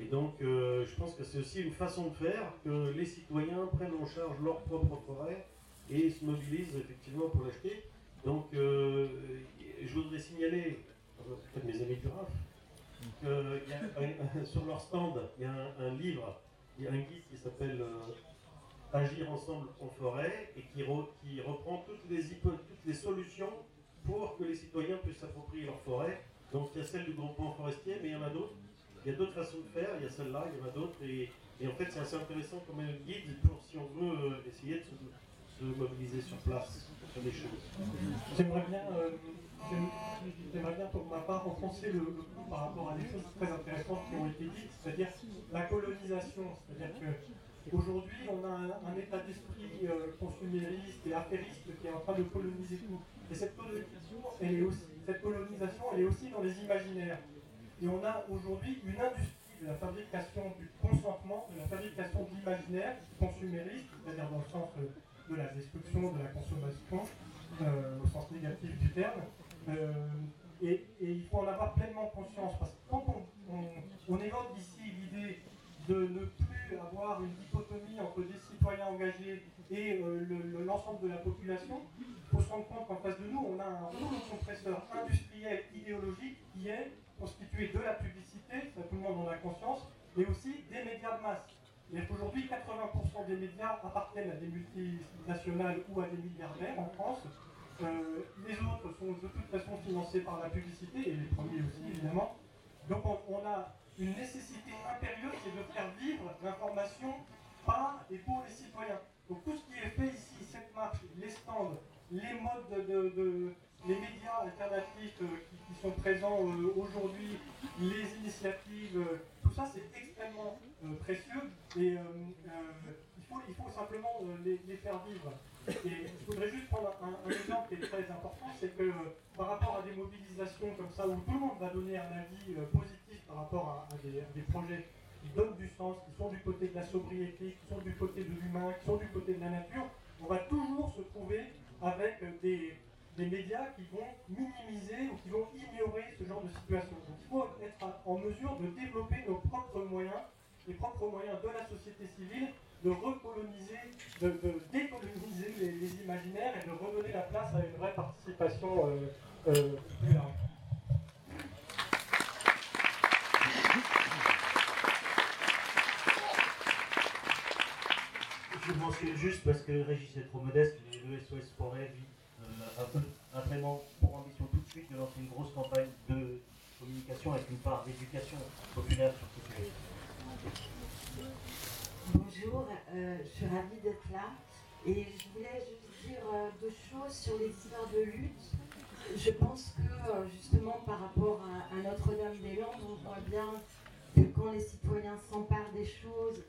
Et donc, euh, je pense que c'est aussi une façon de faire que les citoyens prennent en charge leur propre forêt et se mobilisent effectivement pour l'acheter. Donc, je voudrais signaler, peut-être mes amis du RAF, sur leur stand, il y a un, livre, il y a un guide qui s'appelle euh, Agir ensemble en forêt et qui, reprend toutes les, toutes les solutions pour que les citoyens puissent s'approprier leur forêt. Donc il y a celle du groupement forestier, mais il y en a d'autres. Il y a d'autres façons de faire, il y a celle-là, il y en a d'autres. Et, en fait, c'est assez intéressant comme guide pour si on veut euh, essayer de se, mobiliser sur place euh, J'aimerais bien pour ma part enfoncer le, le coup par rapport à des choses très intéressantes qui ont été dites, c'est-à-dire la colonisation. C'est-à-dire qu'aujourd'hui, on a un, état d'esprit euh, consumériste et affairiste qui est en train de coloniser tout. Et cette colonisation, elle est aussi, cette colonisation, elle est aussi dans les imaginaires. Et on a aujourd'hui une industrie de la fabrication du consentement, de la fabrication d'imaginaires consuméristes, c'est-à-dire dans le sens de la destruction, de la consommation, euh, au sens négatif du terme, euh, et, il faut en avoir pleinement conscience, parce que quand on, évoque ici l'idée de ne plus avoir une dichotomie entre des citoyens engagés et euh, l'ensemble de la population, il faut se rendre compte qu'en face de nous, on a un rouleau compresseur industriel idéologique qui est constitué de la publicité ça tout le monde en a conscience, mais aussi des médias de masse. Cest qu'aujourd'hui, 80% des médias appartiennent à des multinationales ou à des milliardaires en France. Euh, les autres sont de toute façon financés par la publicité, et les premiers aussi évidemment. Donc on, a une nécessité impérieuse, c'est de faire vivre l'information par et pour les citoyens. Donc tout ce qui est fait ici, cette marche, les stands, les modes de, les médias alternatifs euh, qui, sont présents euh, aujourd'hui, les initiatives, tout ça c'est extrêmement précieux et il, faut, il faut simplement les, faire vivre. Et je voudrais juste prendre un, exemple qui est très important, c'est que par rapport à des mobilisations comme ça, où tout le monde va donner un avis positif par rapport à, des, à, des, projets qui donnent du sens, qui sont du côté de la sobriété, qui sont du côté de l'humain, qui sont du côté de la nature, on va toujours se trouver avec des, des médias qui vont minimiser ou qui vont ignorer ce genre de situation. Donc il faut être en mesure de développer nos propres moyens, les propres moyens de la société civile, de recoloniser, de, décoloniser les, imaginaires et de redonner la place à une vraie participation euh, euh, plus large. Je mentionne juste parce que Régis est trop modeste, mais le SOS Forêt vit a, vraiment pour ambition tout de suite de lancer une grosse campagne de communication avec une part d'éducation populaire sur ce sujet. Bonjour, euh, je suis ravie d'être là et je voulais juste dire euh, deux choses sur les histoires de lutte. Je pense que euh, justement par rapport à, Notre-Dame-des-Landes, on voit bien que quand les citoyens s'emparent des choses,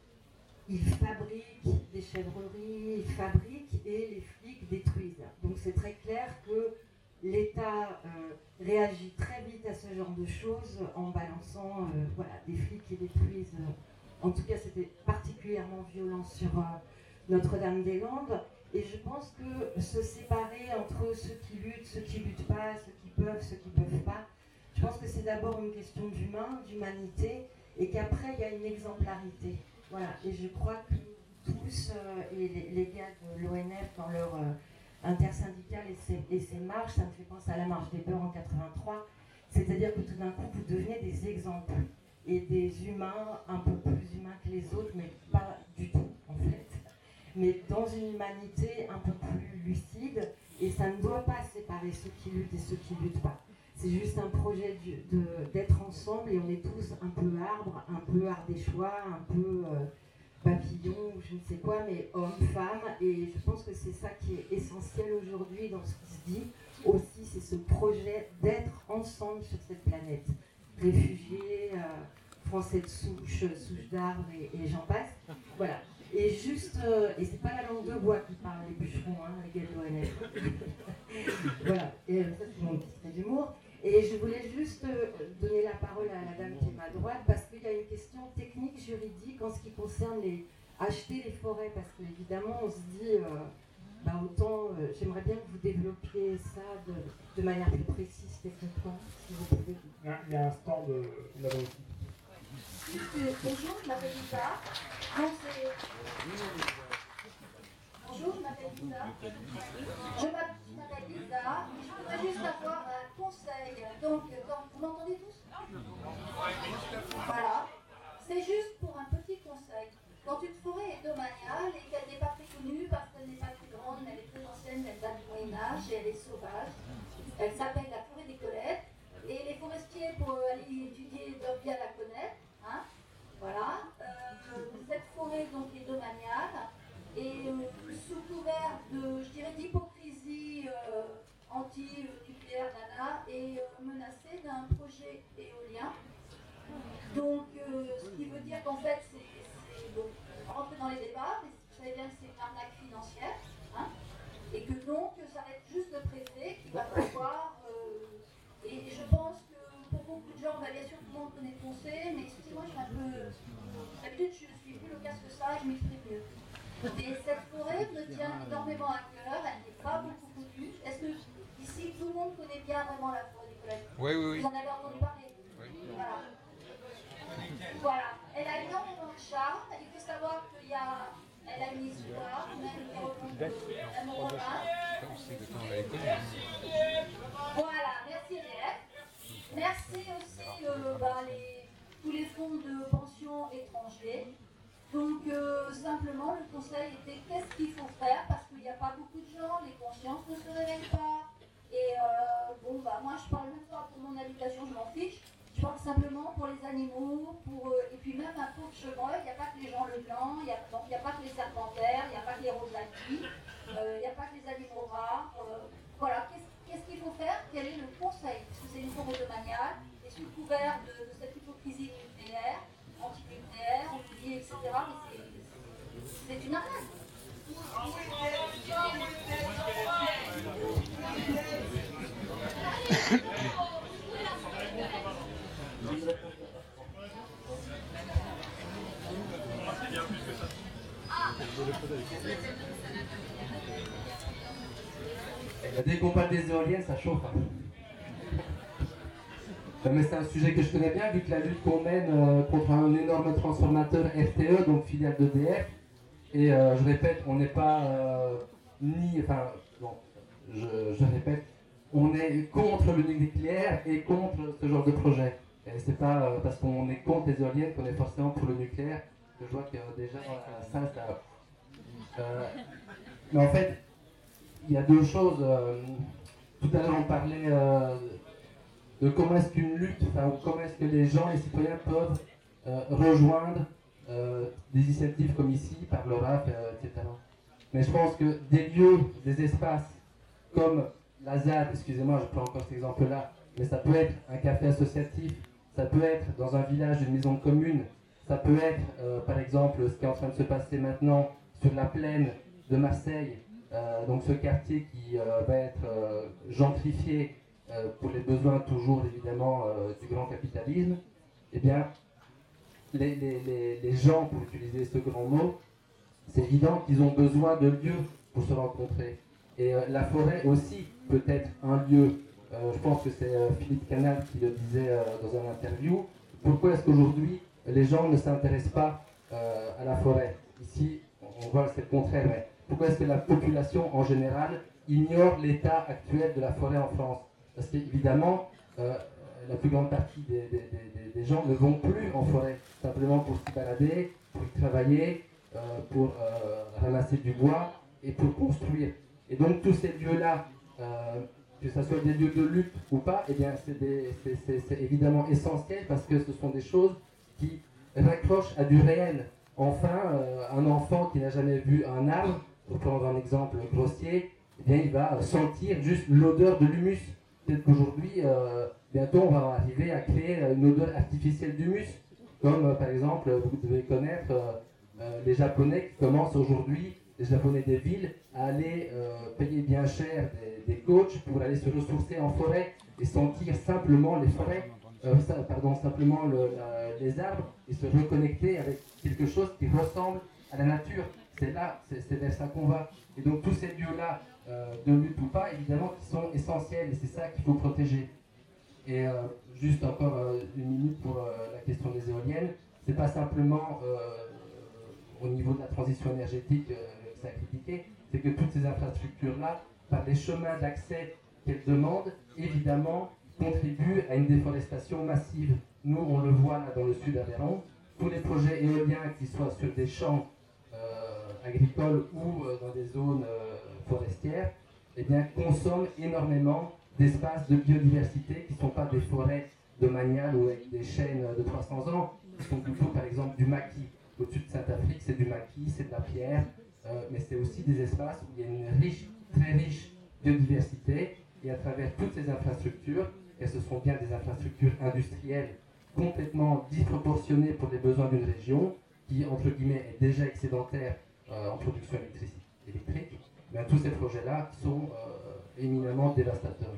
ils fabriquent des chèvreries, ils fabriquent et les flics détruisent. Donc c'est très clair que l'État réagit très vite à ce genre de choses en balançant euh, voilà, des flics qui détruisent. en tout cas, c'était particulièrement violent sur euh, Notre-Dame-des-Landes. Et je pense que se séparer entre ceux qui luttent, ceux qui luttent pas, ceux qui peuvent, ceux qui peuvent pas, je pense que c'est d'abord une question d'humain, d'humanité, et qu'après il y a une exemplarité. Voilà, et je crois que tous, euh, et les, gars de l'ONF dans leur intersyndicale et ces, marches, ça me fait penser à la marche des peurs en 83, c'est-à-dire que tout d'un coup, vous devenez des exemples et des humains un peu plus humains que les autres, mais pas du tout en fait. Mais dans une humanité un peu plus lucide, et ça ne doit pas séparer ceux qui luttent et ceux qui ne luttent pas. C'est juste un projet d'être ensemble et on est tous un peu arbre, un peu ardéchois, un peu euh, papillon je ne sais quoi, mais homme, femme. Et je pense que c'est ça qui est essentiel aujourd'hui dans ce qui se dit. Aussi, c'est ce projet d'être ensemble sur cette planète. Réfugiés, euh, français de souche, souche d'arbre et, j'en passe. Voilà. Et juste, euh, et c'est pas la langue de bois qui parle, les bûcherons, hein, les Oui, oui, oui. Vous en avez entendu parler Oui. Voilà. Voilà. Elle a énormément de charme. Il faut savoir qu'il y a. Elle a une histoire, même mon Voilà, merci Léa. Merci aussi euh, ben, les, tous les fonds de pension étrangers. Donc euh, simplement, le conseil était qu'est-ce qu'il faut faire parce qu'il n'y a pas beaucoup de gens, les consciences ne se réveillent pas. Et euh, bon, bah moi je parle même pas pour mon habitation, je m'en fiche. Je parle simplement pour les animaux, pour, euh, et puis même un pauvre chevreuil, il n'y a pas que les gens le blanc, il n'y a, a, pas que les sujet que je connais bien, vu que la lutte qu'on mène euh, contre un énorme transformateur RTE, donc filiale d'EDF, et euh, je répète, on n'est pas euh, ni. Enfin, bon, je, répète, on est contre le nucléaire et contre ce genre de projet. Et c'est pas parce qu'on est contre les éoliennes qu'on est forcément pour le nucléaire, je vois que déjà ça, ça. mais en fait, il y a deux choses. tout à l'heure, on parlait de comment est-ce qu'une lutte, enfin, comment est-ce que les gens, les citoyens peuvent euh, rejoindre euh, des initiatives comme ici, par le RAF, euh, etc. Mais je pense que des lieux, des espaces comme la ZAD, excusez-moi, je prends encore cet exemple-là, mais ça peut être un café associatif, ça peut être dans un village une maison commune, ça peut être par exemple ce qui est en train de se passer maintenant sur la plaine de Marseille, donc ce quartier qui va être gentrifié euh, pour les besoins toujours évidemment euh, du grand capitalisme, eh bien, les, les, les, gens, pour utiliser ce grand mot, c'est évident qu'ils ont besoin de lieux pour se rencontrer. Et euh, la forêt aussi peut être un lieu. je pense que c'est Philippe Canal qui le disait dans un interview. Pourquoi est-ce qu'aujourd'hui les gens ne s'intéressent pas à la forêt? Ici, on voit c'est le contraire, mais pourquoi est-ce que la population en général ignore l'état actuel de la forêt en France? Parce qu'évidemment, euh, la plus grande partie des, gens ne vont plus en forêt, simplement pour s'y balader, pour y travailler, euh, pour euh, ramasser du bois et pour construire. Et donc tous ces lieux-là, que ce soit des lieux de lutte ou pas, eh bien c'est évidemment essentiel parce que ce sont des choses qui raccrochent à du réel. Enfin, un enfant qui n'a jamais vu un arbre, pour prendre un exemple grossier, eh il va sentir juste l'odeur de l'humus peut-être qu'aujourd'hui, euh, bientôt, on va arriver à créer une odeur artificielle d'humus, comme euh, par exemple, vous devez connaître euh, les Japonais qui commencent aujourd'hui, les Japonais des villes, à aller payer bien cher des, coachs pour aller se ressourcer en forêt et sentir simplement les forêts, pardon, simplement les arbres et se reconnecter avec quelque chose qui ressemble à la nature. C'est là, c'est vers ça qu'on va. Et donc tous ces lieux-là, euh, de lutte ou pas, évidemment, qui sont essentiels et c'est ça qu'il faut protéger. Et euh, juste encore euh, une minute pour la question des éoliennes, c'est pas simplement au niveau de la transition énergétique que ça a critiqué, c'est que toutes ces infrastructures-là, par les chemins d'accès qu'elles demandent, évidemment, contribuent à une déforestation massive. Nous, on le voit là dans le sud Aveyron, tous les projets éoliens qui soient sur des champs agricoles ou dans des zones forestières eh bien, consomment énormément d'espaces de biodiversité qui ne sont pas des forêts de domaniales ou des chaînes de 300 ans, qui sont plutôt par exemple du maquis. Au-dessus de Saint-Afrique, c'est du maquis, c'est de la pierre, euh, mais c'est aussi des espaces où il y a une riche, très riche biodiversité. Et à travers toutes ces infrastructures, et ce sont bien des infrastructures industrielles complètement disproportionnées pour les besoins d'une région, qui entre guillemets est déjà excédentaire euh, en production électrique, ben, tous ces projets-là sont euh, éminemment dévastateurs.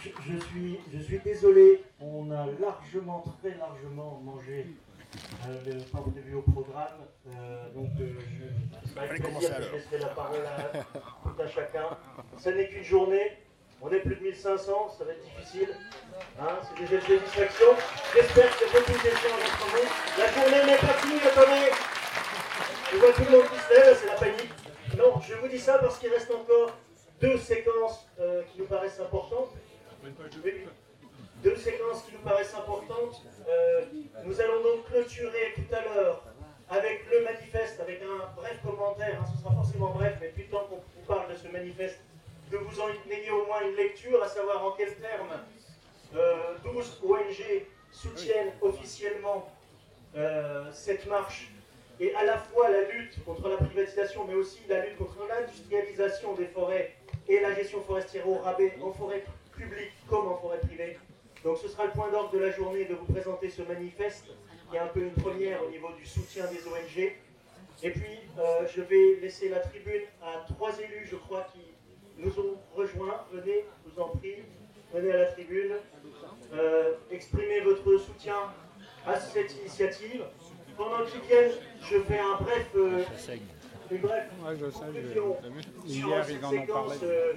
Je, suis, je suis désolé, on a largement, très largement mangé euh, le temps prévu au programme. Euh, donc je, vais laisser la parole à, à chacun. Ce n'est qu'une journée, on est plus de 1500, ça va être difficile. Hein, c'est des effets de distraction. J'espère que beaucoup d'échanges travaux. La journée n'est pas finie, attendez. Je vois tout le monde qui se lève, c'est la panique. Non, je vous dis ça parce qu'il reste encore deux séquences euh, qui nous paraissent importantes. Deux séquences qui nous paraissent importantes. Euh, nous allons donc clôturer tout à l'heure avec le manifeste, avec un bref commentaire, hein, ce sera forcément bref, mais depuis le temps qu'on vous parle de ce manifeste, que vous en ayez au moins une lecture, à savoir en quels termes 12 ONG soutiennent officiellement euh, cette marche et à la fois la lutte contre la privatisation, mais aussi la lutte contre l'industrialisation des forêts et la gestion forestière au rabais en forêt publique comme en forêt privée. Donc ce sera le point d'ordre de la journée de vous présenter ce manifeste, qui est un peu une première au niveau du soutien des ONG. Et puis euh, je vais laisser la tribune à trois élus, je crois, qui nous ont rejoints. Venez, je vous en prie, venez à la tribune, euh, exprimez votre soutien à cette initiative. Pendant qu'ils viennent, je fais un bref, euh, une brève conclusion sur cette séquence euh,